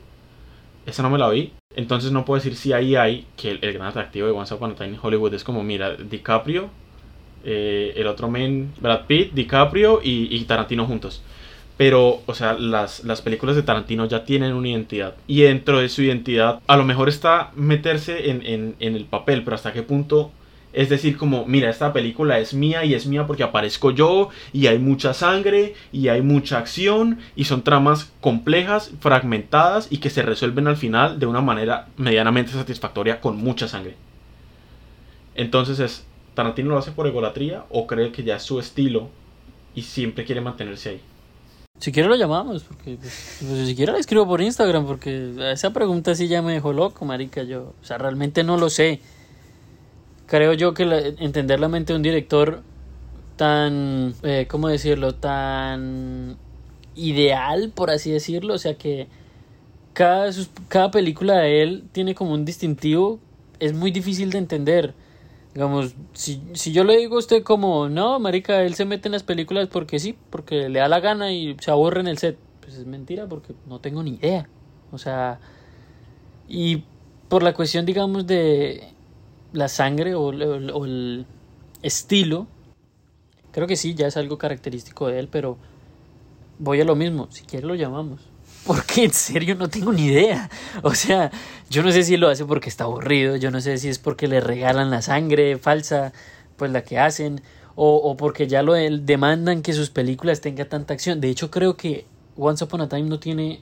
S1: esa no me la vi, entonces no puedo decir si ahí hay, que el, gran atractivo de Once Upon a Time in Hollywood es como, mira, DiCaprio, eh, el otro men, Brad Pitt, DiCaprio y, y Tarantino juntos. Pero, o sea, las, las, películas de Tarantino ya tienen una identidad. Y dentro de su identidad, a lo mejor está meterse en, en, en, el papel, pero hasta qué punto es decir, como, mira, esta película es mía y es mía porque aparezco yo y hay mucha sangre y hay mucha acción y son tramas complejas, fragmentadas y que se resuelven al final de una manera medianamente satisfactoria con mucha sangre. Entonces es, Tarantino lo hace por egolatría o cree que ya es su estilo y siempre quiere mantenerse ahí.
S2: Si quiere lo llamamos, porque pues, pues, le escribo por Instagram, porque esa pregunta sí ya me dejó loco, marica, yo, o sea, realmente no lo sé. Creo yo que entender la mente de un director tan, eh, ¿cómo decirlo? Tan ideal, por así decirlo, o sea que cada, cada película de él tiene como un distintivo, es muy difícil de entender Digamos, si, si yo le digo a usted como, no, marica, él se mete en las películas porque sí, porque le da la gana y se aburre en el set, pues es mentira porque no tengo ni idea. O sea, y por la cuestión, digamos, de la sangre o, o el estilo, creo que sí, ya es algo característico de él, pero voy a lo mismo, si quiere lo llamamos. Porque en serio no tengo ni idea. O sea, yo no sé si lo hace porque está aburrido, yo no sé si es porque le regalan la sangre falsa, pues la que hacen, o, o porque ya lo demandan que sus películas tengan tanta acción. De hecho, creo que Once Upon a Time no tiene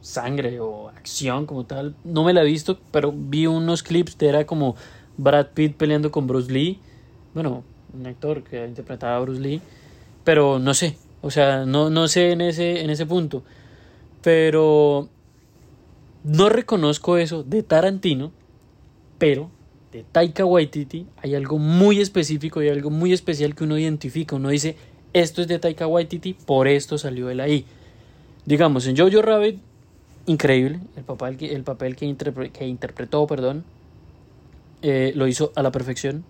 S2: sangre o acción como tal. No me la he visto, pero vi unos clips de era como Brad Pitt peleando con Bruce Lee. Bueno, un actor que interpretaba a Bruce Lee. Pero no sé, o sea, no, no sé en ese, en ese punto. Pero no reconozco eso de Tarantino, pero de Taika Waititi hay algo muy específico y algo muy especial que uno identifica. Uno dice, esto es de Taika Waititi, por esto salió él ahí. Digamos, en Jojo Rabbit, increíble, el papel que, el papel que, que interpretó, perdón, eh, lo hizo a la perfección.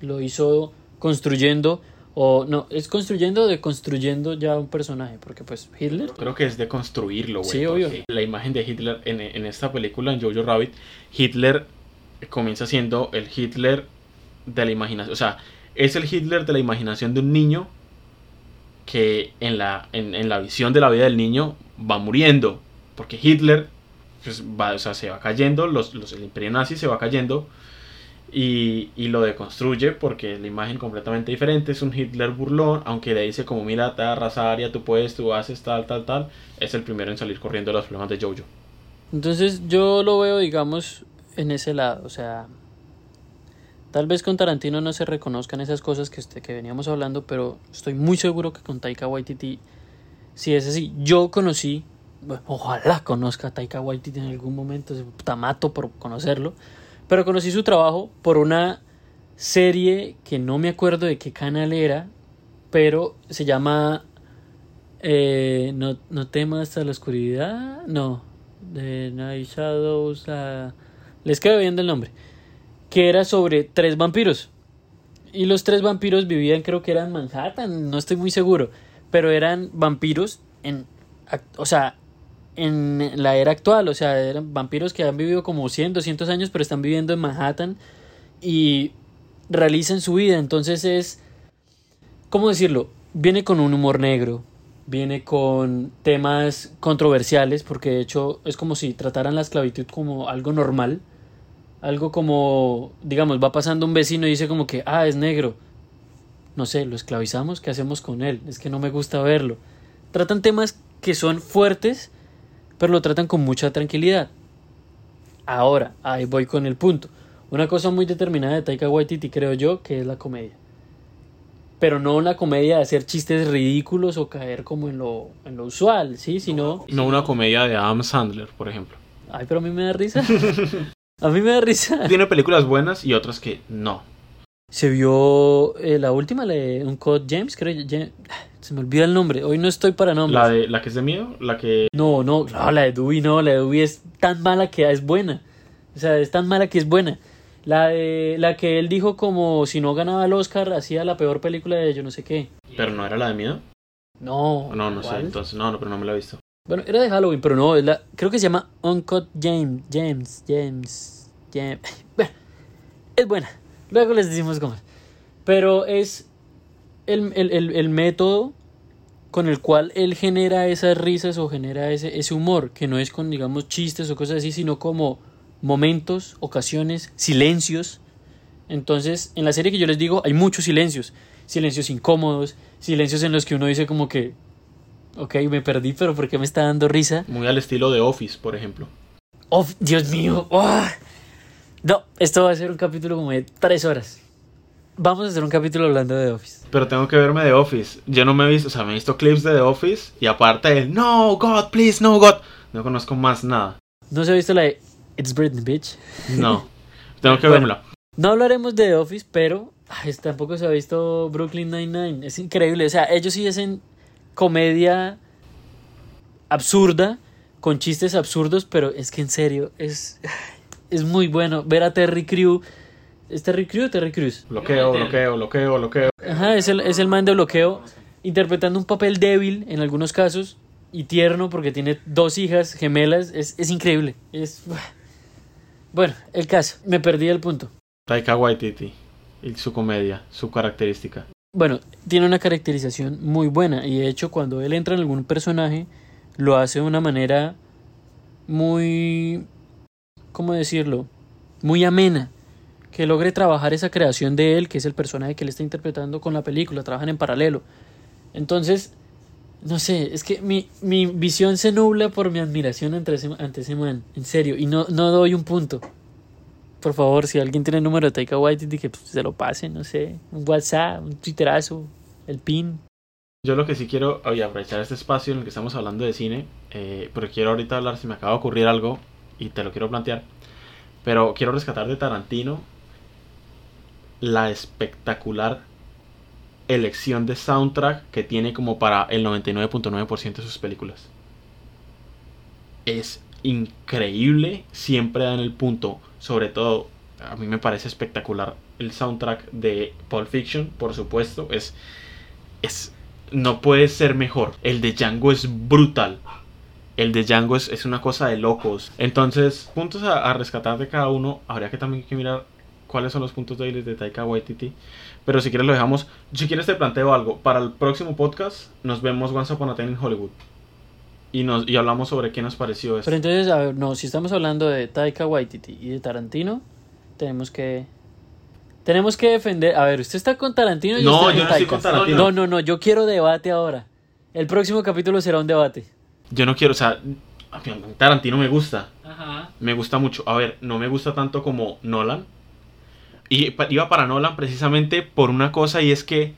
S2: Lo hizo construyendo o no, es construyendo de construyendo ya un personaje, porque pues Hitler...
S1: creo que es de construirlo, güey.
S2: Sí, obvio.
S1: La imagen de Hitler en, en esta película, en Jojo Rabbit, Hitler comienza siendo el Hitler de la imaginación. O sea, es el Hitler de la imaginación de un niño que en la, en, en la visión de la vida del niño va muriendo. Porque Hitler pues, va, o sea, se va cayendo, los, los, el imperio nazi se va cayendo y, y, lo deconstruye porque la imagen completamente diferente. Es un Hitler burlón, aunque le dice como mira, te raza aria, tú puedes, tú haces tal, tal, tal. Es el primero en salir corriendo de los problemas de Jojo.
S2: Entonces yo lo veo, digamos, en ese lado. O sea, tal vez con Tarantino no se reconozcan esas cosas que, este, que veníamos hablando, pero estoy muy seguro que con Taika Waititi si es así. Yo conocí, bueno, ojalá conozca a Taika Waititi en algún momento, se mato por conocerlo pero conocí su trabajo por una serie que no me acuerdo de qué canal era, pero se llama eh, no, no temas hasta la oscuridad, no, de Night Shadows, les quedo viendo el nombre, que era sobre tres vampiros. Y los tres vampiros vivían, creo que eran Manhattan, no estoy muy seguro, pero eran vampiros en, o sea, en la era actual, o sea, eran vampiros que han vivido como 100, 200 años, pero están viviendo en Manhattan y realizan su vida. Entonces es, ¿cómo decirlo? Viene con un humor negro, viene con temas controversiales, porque de hecho es como si trataran la esclavitud como algo normal, algo como, digamos, va pasando un vecino y dice como que, ah, es negro, no sé, lo esclavizamos, ¿qué hacemos con él? Es que no me gusta verlo. Tratan temas que son fuertes, pero lo tratan con mucha tranquilidad. Ahora, ahí voy con el punto. Una cosa muy determinada de Taika Waititi, creo yo, que es la comedia. Pero no una comedia de hacer chistes ridículos o caer como en lo, en lo usual, ¿sí? Sino...
S1: No una comedia de Adam Sandler, por ejemplo.
S2: Ay, pero a mí me da risa. a mí me da risa.
S1: Tiene películas buenas y otras que no.
S2: Se vio eh, la última, la de Uncut James, creo. James, se me olvida el nombre. Hoy no estoy para nombres.
S1: ¿La, de, ¿La que es de miedo? ¿La que...?
S2: No, no, no, la de Dewey no. La de Dewey es tan mala que es buena. O sea, es tan mala que es buena. La de la que él dijo como si no ganaba el Oscar hacía la peor película de yo no sé qué.
S1: ¿Pero no era la de miedo?
S2: No.
S1: No, no sé. Entonces, no, no, pero no me la he visto.
S2: Bueno, era de Halloween, pero no, es la, creo que se llama Uncut James, James, James, James. Bueno, es buena. Luego les decimos cómo es. Pero es el, el, el, el, método con el cual él genera esas risas o genera ese, ese humor, que no es con, digamos, chistes o cosas así, sino como momentos, ocasiones, silencios. Entonces, en la serie que yo les digo, hay muchos silencios. Silencios incómodos, silencios en los que uno dice como que, ok, me perdí, pero ¿por qué me está dando risa?
S1: Muy al estilo de Office, por ejemplo.
S2: Oh, Dios mío. Oh. No, esto va a ser un capítulo como de tres horas. Vamos a hacer un capítulo hablando de The Office.
S1: Pero tengo que verme The Office. Yo no me he visto, o sea, me he visto clips de The Office y aparte el No, God, please, no, God. No conozco más nada.
S2: ¿No se ha visto la de It's Britney, bitch?
S1: No, tengo que
S2: Bueno,
S1: verla.
S2: No hablaremos de The Office, pero ay, tampoco se ha visto Brooklyn Nine-Nine. Es increíble. O sea, ellos sí hacen comedia absurda, con chistes absurdos, pero es que en serio, es, es muy bueno ver a Terry Crew. ¿Es Terry Crew o Terry Crews?
S1: Bloqueo, bloqueo, bloqueo, bloqueo.
S2: Ajá, es el, es el man de bloqueo, interpretando un papel débil en algunos casos y tierno porque tiene dos hijas gemelas. Es, es increíble. Es... Bueno, el caso. Me perdí el punto.
S1: Taika Waititi y su comedia, su característica.
S2: Bueno, tiene una caracterización muy buena y de hecho cuando él entra en algún personaje lo hace de una manera muy, ¿cómo decirlo? Muy amena, que logre trabajar esa creación de él, que es el personaje que él está interpretando con la película, trabajan en paralelo. Entonces, no sé, es que mi, mi visión se nubla por mi admiración ante ese, ante ese man, en serio, y no, no doy un punto. Por favor, si alguien tiene el número de Taika Waititi, que pues, se lo pase, no sé, un WhatsApp, un Twitterazo, el pin.
S1: Yo lo que sí quiero, oye, aprovechar este espacio en el que estamos hablando de cine, eh, pero quiero ahorita hablar, si me acaba de ocurrir algo y te lo quiero plantear, pero quiero rescatar de Tarantino la espectacular elección de soundtrack que tiene como para el 99.9% de sus películas. Es increíble, siempre dan el punto, sobre todo a mí me parece espectacular el soundtrack de Pulp Fiction, por supuesto, es es no puede ser mejor. El de Django es brutal. El de Django es, es una cosa de locos. Entonces, puntos a, a, rescatar de cada uno. Habría que también que mirar cuáles son los puntos débiles de Taika Waititi. Pero si quieres lo dejamos. Si quieres te planteo algo. Para el próximo podcast nos vemos Once Upon a Time in Hollywood. Y, nos, y hablamos sobre qué nos pareció esto.
S2: Pero entonces, a ver, no, si estamos hablando de Taika Waititi y de Tarantino, tenemos que tenemos que defender. A ver, usted está con Tarantino y
S1: No,
S2: usted
S1: yo no estoy con Tarantino.
S2: No, no, no, yo quiero debate ahora. El próximo capítulo será un debate.
S1: Yo no quiero, o sea, Tarantino me gusta.
S2: Ajá.
S1: Me gusta mucho. A ver, no me gusta tanto como Nolan. Y iba para Nolan precisamente por una cosa y es que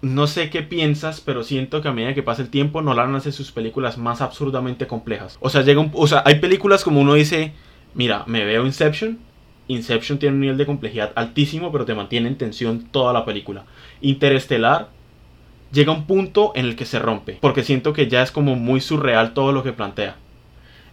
S1: no sé qué piensas, pero siento que a medida que pasa el tiempo Nolan hace sus películas más absurdamente complejas. O sea, llega un, o sea, hay películas como uno dice, mira, me veo Inception Inception tiene un nivel de complejidad altísimo, pero te mantiene en tensión toda la película. Interestelar llega un punto en el que se rompe, porque siento que ya es como muy surreal todo lo que plantea.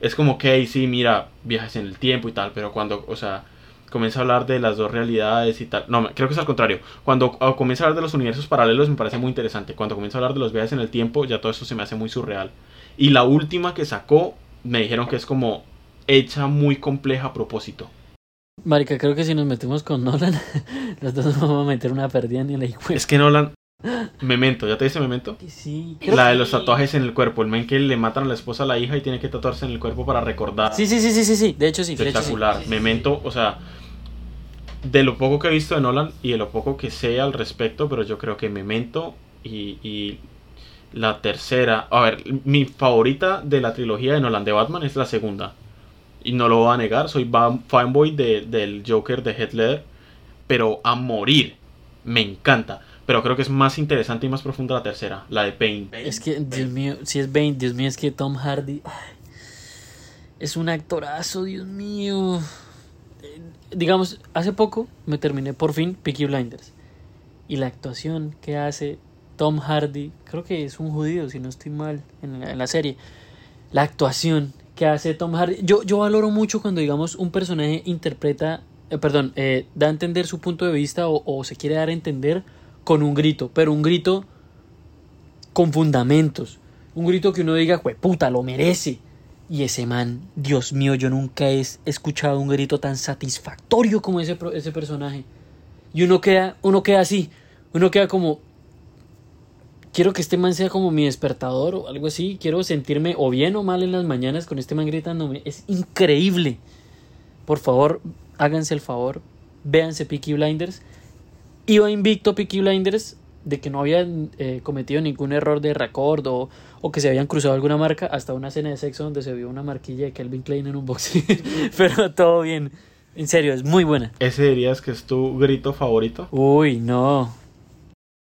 S1: Es como que, sí, mira, viajes en el tiempo y tal, pero cuando, o sea, comienza a hablar de las dos realidades y tal. No, creo que es al contrario. Cuando comienza a hablar de los universos paralelos me parece muy interesante. Cuando comienza a hablar de los viajes en el tiempo, ya todo eso se me hace muy surreal. Y la última que sacó, me dijeron que es como hecha muy compleja a propósito.
S2: Marica, creo que si nos metemos con Nolan, los dos nos vamos a meter una perdida ni la hijo.
S1: Es que Nolan. Memento, ¿ya te dice Memento?
S2: Sí.
S1: La de los tatuajes en el cuerpo. El men que le matan a la esposa a la hija y tiene que tatuarse en el cuerpo para recordar.
S2: Sí, sí, sí, sí, sí, sí. De hecho sí. de hecho, sí.
S1: Espectacular. Memento, o sea, de lo poco que he visto de Nolan y de lo poco que sé al respecto, pero yo creo que Memento y, y la tercera. A ver, mi favorita de la trilogía de Nolan de Batman es la segunda. Y no lo voy a negar, soy fanboy de- del Joker de Heath Ledger, pero a morir. Me encanta. Pero creo que es más interesante y más profunda la tercera, la de Bane.
S2: Es que, Dios mío, si es Bane, Dios mío, es que Tom Hardy es un actorazo, Dios mío. Eh, Digamos, hace poco me terminé por fin Peaky Blinders. Y la actuación que hace Tom Hardy, creo que es un judío, si no estoy mal, en la, en la serie. La actuación que hace Tom Hardy. Yo, yo valoro mucho cuando, digamos, un personaje interpreta, eh, perdón, eh, da a entender su punto de vista o, o se quiere dar a entender con un grito, pero un grito con fundamentos. Un grito que uno diga, puta, lo merece. Y ese man, Dios mío, yo nunca he escuchado un grito tan satisfactorio como ese, ese personaje. Y uno queda, uno queda así, uno queda como, quiero que este man sea como mi despertador o algo así, quiero sentirme o bien o mal en las mañanas con este man gritándome. Es increíble. Por favor, háganse el favor, véanse Peaky Blinders. Iba invicto Peaky Blinders de que no habían eh, cometido ningún error de record o, o que se habían cruzado alguna marca hasta una escena de sexo donde se vio una marquilla de Calvin Klein en un boxing. Pero todo bien. En serio, es muy buena.
S1: ¿Ese dirías que es tu grito favorito?
S2: Uy, no.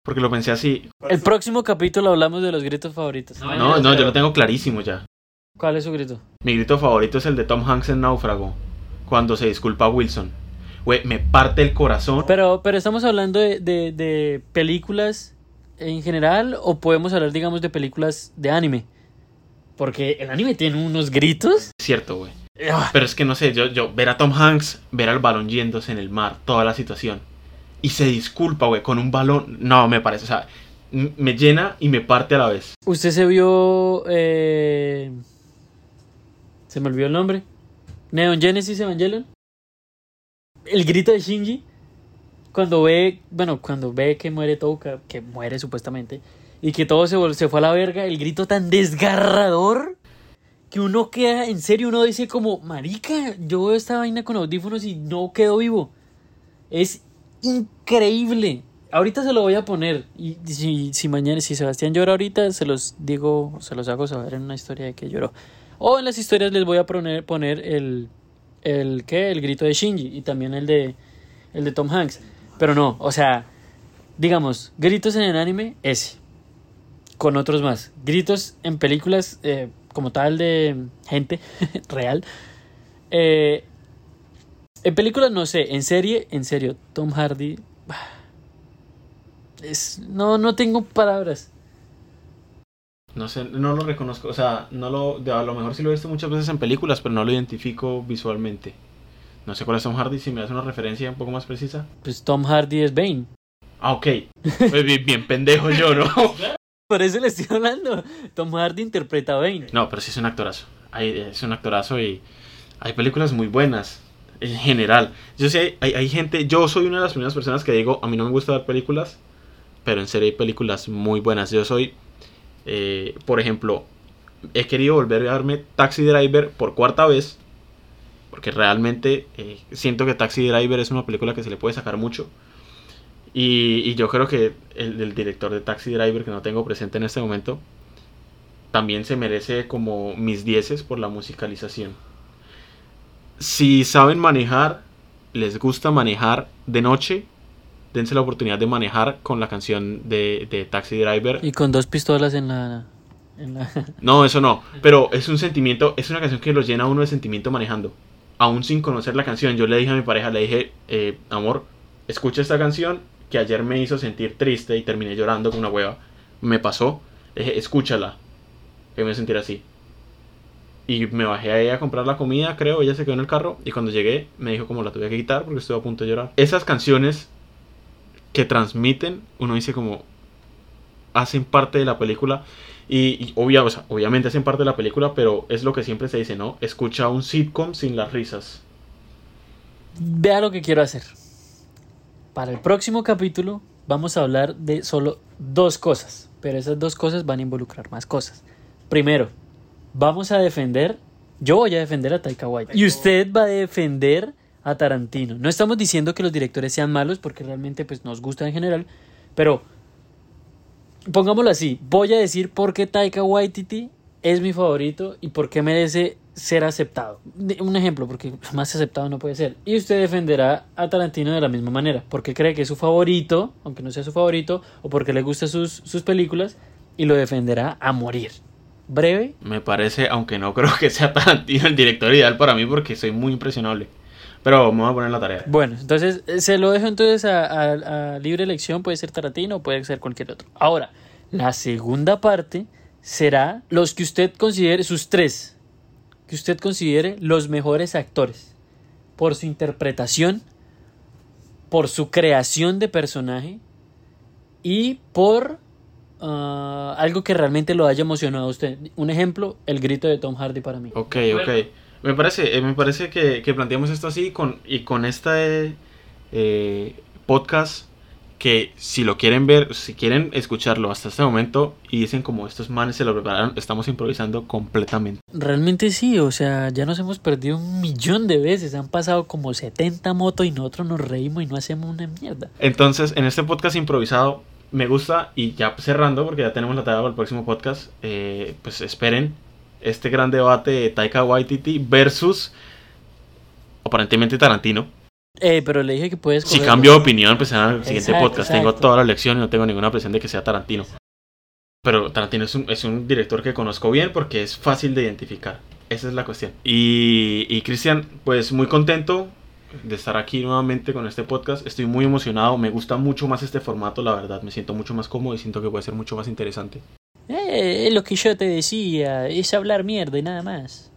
S1: Porque lo pensé así.
S2: El próximo capítulo hablamos de los gritos favoritos.
S1: No, no, yo lo tengo clarísimo ya.
S2: ¿Cuál es su grito?
S1: Mi grito favorito es el de Tom Hanks en Náufrago. Cuando se disculpa a Wilson. Güey, me parte el corazón.
S2: Pero, pero estamos hablando de, de, de películas en general o podemos hablar, digamos, de películas de anime. Porque el anime tiene unos gritos.
S1: Cierto, güey.
S2: Ah,
S1: Pero es que no sé, yo, yo ver a Tom Hanks, ver al balón yéndose en el mar, toda la situación. Y se disculpa, güey, con un balón. No, me parece, o sea, me llena y me parte a la vez.
S2: ¿Usted se vio... eh, Se me olvidó el nombre. Neon Genesis Evangelion. El grito de Shinji. Cuando ve, bueno, cuando ve que muere Touka, que muere supuestamente, y que todo se, se fue a la verga, el grito tan desgarrador que uno queda, en serio, uno dice como, marica, yo veo esta vaina con audífonos y no quedo vivo. Es increíble. Ahorita se lo voy a poner. Y si, si mañana, si Sebastián llora ahorita, se los digo, se los hago saber en una historia de que lloró. O en las historias les voy a poner, poner el, el, ¿qué? El grito de Shinji y también el de, el de Tom Hanks. Pero no, o sea, digamos, gritos en el anime, ese. Con otros más. Gritos en películas eh, como tal de gente real. Eh, en películas no sé, en serie, en serio, Tom Hardy. Es, no, no tengo palabras.
S1: No sé, no lo reconozco, o sea, no lo, a lo mejor sí lo he visto muchas veces en películas, pero no lo identifico visualmente. No sé cuál es Tom Hardy, si me das una referencia un poco más precisa.
S2: Pues Tom Hardy es Bane.
S1: Ah, ok. Pues bien, bien pendejo yo, ¿no?
S2: Por eso le estoy hablando. Tom Hardy interpreta a Bane.
S1: No, pero sí es un actorazo. Hay- es un actorazo y hay películas muy buenas en general. Yo sé, hay, hay gente, yo soy una de las primeras personas que digo, a mí no me gusta ver películas, pero en serio hay películas muy buenas. Yo soy, eh, por ejemplo, he querido volver a verme Taxi Driver por cuarta vez, porque realmente eh, siento que Taxi Driver es una película que se le puede sacar mucho. Y, y yo creo que el, el director de Taxi Driver, que no tengo presente en este momento, también se merece como mis dieces por la musicalización. Si saben manejar, les gusta manejar de noche, dense la oportunidad de manejar con la canción de, de Taxi Driver.
S2: Y con dos pistolas en la. En la...
S1: No, eso no, pero es un sentimiento, es una canción que los llena a uno de sentimiento manejando. Aún sin conocer la canción, yo le dije a mi pareja, le dije, eh, amor, escucha esta canción que ayer me hizo sentir triste y terminé llorando como una hueva. Me pasó, le dije, escúchala, que me voy a sentir así. Y me bajé ahí a comprar la comida, creo, ella se quedó en el carro y cuando llegué me dijo como la tuve que quitar porque estuve a punto de llorar. Esas canciones que transmiten, uno dice como, hacen parte de la película y, y obvia- o sea, obviamente hacen parte de la película, pero es lo que siempre se dice, ¿no? Escucha un sitcom sin las risas.
S2: Vea lo que quiero hacer. Para el próximo capítulo vamos a hablar de solo dos cosas, pero esas dos cosas van a involucrar más cosas. Primero, vamos a defender, yo voy a defender a Taika Waititi y usted va a defender a Tarantino. No estamos diciendo que los directores sean malos porque realmente pues nos gusta en general, pero pongámoslo así, voy a decir por qué Taika Waititi es mi favorito y por qué merece ser aceptado. Un ejemplo, porque más aceptado no puede ser. Y usted defenderá a Tarantino de la misma manera, porque cree que es su favorito, aunque no sea su favorito, o porque le gustan sus, sus películas, y lo defenderá a morir. Breve.
S1: Me parece, aunque no creo que sea Tarantino el director ideal para mí, porque soy muy impresionable. Pero me voy a poner la tarea.
S2: Bueno, entonces eh, se lo dejo entonces a, a libre elección, puede ser Tarantino o puede ser cualquier otro. Ahora, la segunda parte será los que usted considere, sus tres, que usted considere los mejores actores por su interpretación, por su creación de personaje y por ah, algo que realmente lo haya emocionado a usted. Un ejemplo, el grito de Tom Hardy para mí.
S1: Ok, ok. Me parece, eh, me parece que, que planteamos esto así con, y con este eh, podcast que si lo quieren ver, si quieren escucharlo hasta este momento y dicen como estos manes se lo prepararon, estamos improvisando completamente.
S2: Realmente sí, o sea, ya nos hemos perdido un millón de veces, han pasado como 70 motos y nosotros nos reímos y no hacemos una mierda.
S1: Entonces, en este podcast improvisado me gusta y ya cerrando porque ya tenemos la tarea para el próximo podcast, eh, pues esperen este gran debate de Taika Waititi versus aparentemente Tarantino.
S2: Eh, pero le dije que puedes.
S1: Si cambio de opinión, pues en el siguiente podcast. Tengo toda la lección y no tengo ninguna presión de que sea Tarantino. Pero Tarantino es un, es un director que conozco bien porque es fácil de identificar. Esa es la cuestión. Y, y Cristian, pues muy contento de estar aquí nuevamente con este podcast. Estoy muy emocionado. Me gusta mucho más este formato, la verdad. Me siento mucho más cómodo y siento que puede ser mucho más interesante.
S2: Eh, es lo que yo te decía. Es hablar mierda y nada más.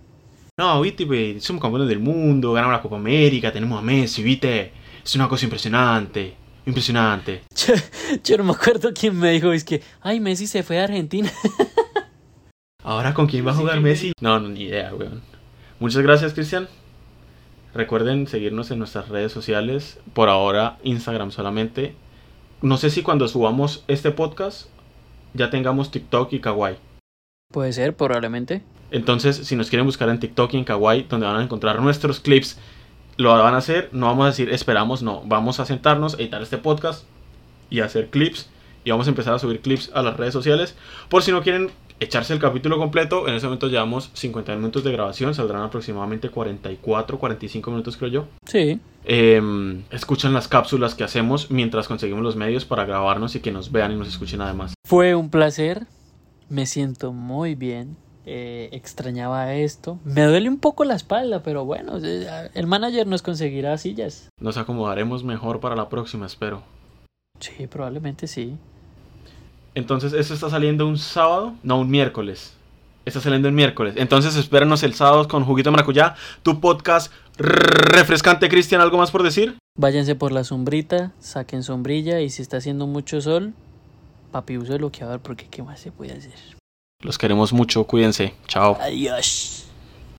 S1: No, viste, somos campeones del mundo, ganamos la Copa América, tenemos a Messi, viste. Es una cosa impresionante. Impresionante.
S2: Yo, no me acuerdo quién me dijo, es que, ay, Messi se fue a Argentina.
S1: ¿Ahora con quién va a jugar Messi? No, no, ni idea, weón. Muchas gracias, Cristian. Recuerden seguirnos en nuestras redes sociales. Por ahora, Instagram solamente. No sé si cuando subamos este podcast ya tengamos TikTok y Kawaii.
S2: Puede ser, probablemente.
S1: Entonces, si nos quieren buscar en TikTok y en Kawaii, donde van a encontrar nuestros clips, lo van a hacer. No vamos a decir esperamos, no. Vamos a sentarnos, editar este podcast y hacer clips. Y vamos a empezar a subir clips a las redes sociales. Por si no quieren echarse el capítulo completo, en ese momento llevamos 50 minutos de grabación. Saldrán aproximadamente 44, 45 minutos, creo yo.
S2: Sí.
S1: Eh, escuchan las cápsulas que hacemos mientras conseguimos los medios para grabarnos y que nos vean y nos escuchen además.
S2: Fue un placer. Me siento muy bien. Eh, extrañaba esto. Me duele un poco la espalda, pero bueno, eh, el manager nos conseguirá sillas.
S1: Nos acomodaremos mejor para la próxima, espero.
S2: Sí, probablemente sí.
S1: Entonces, ¿esto está saliendo un sábado? No, un miércoles. Está saliendo el miércoles. Entonces, espéranos el sábado con Juguito Maracuyá, tu podcast refrescante, Cristian. ¿Algo más por decir?
S2: Váyanse por la sombrita, saquen sombrilla y si está haciendo mucho sol, papi, use bloqueador porque ¿qué más se puede hacer?
S1: Los queremos mucho, cuídense. Chao.
S2: Adiós.